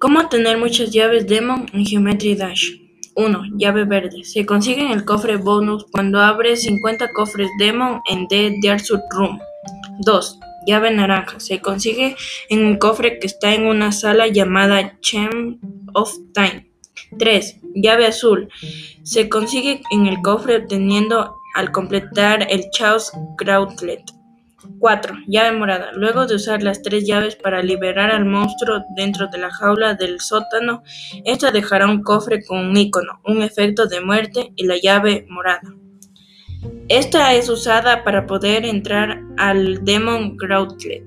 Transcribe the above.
Cómo tener muchas llaves Demon en Geometry Dash. 1. Llave verde. Se consigue en el cofre bonus cuando abres 50 cofres Demon en The Desert Room. 2. Llave naranja. Se consigue en un cofre que está en una sala llamada Chain of Time. 3. Llave azul. Se consigue en el cofre obteniendo al completar el Chaos Gauntlet. 4. Llave morada. Luego de usar las tres llaves para liberar al monstruo dentro de la jaula del sótano, esta dejará un cofre con un icono, un efecto de muerte y la llave morada. Esta es usada para poder entrar al Demon Gauntlet.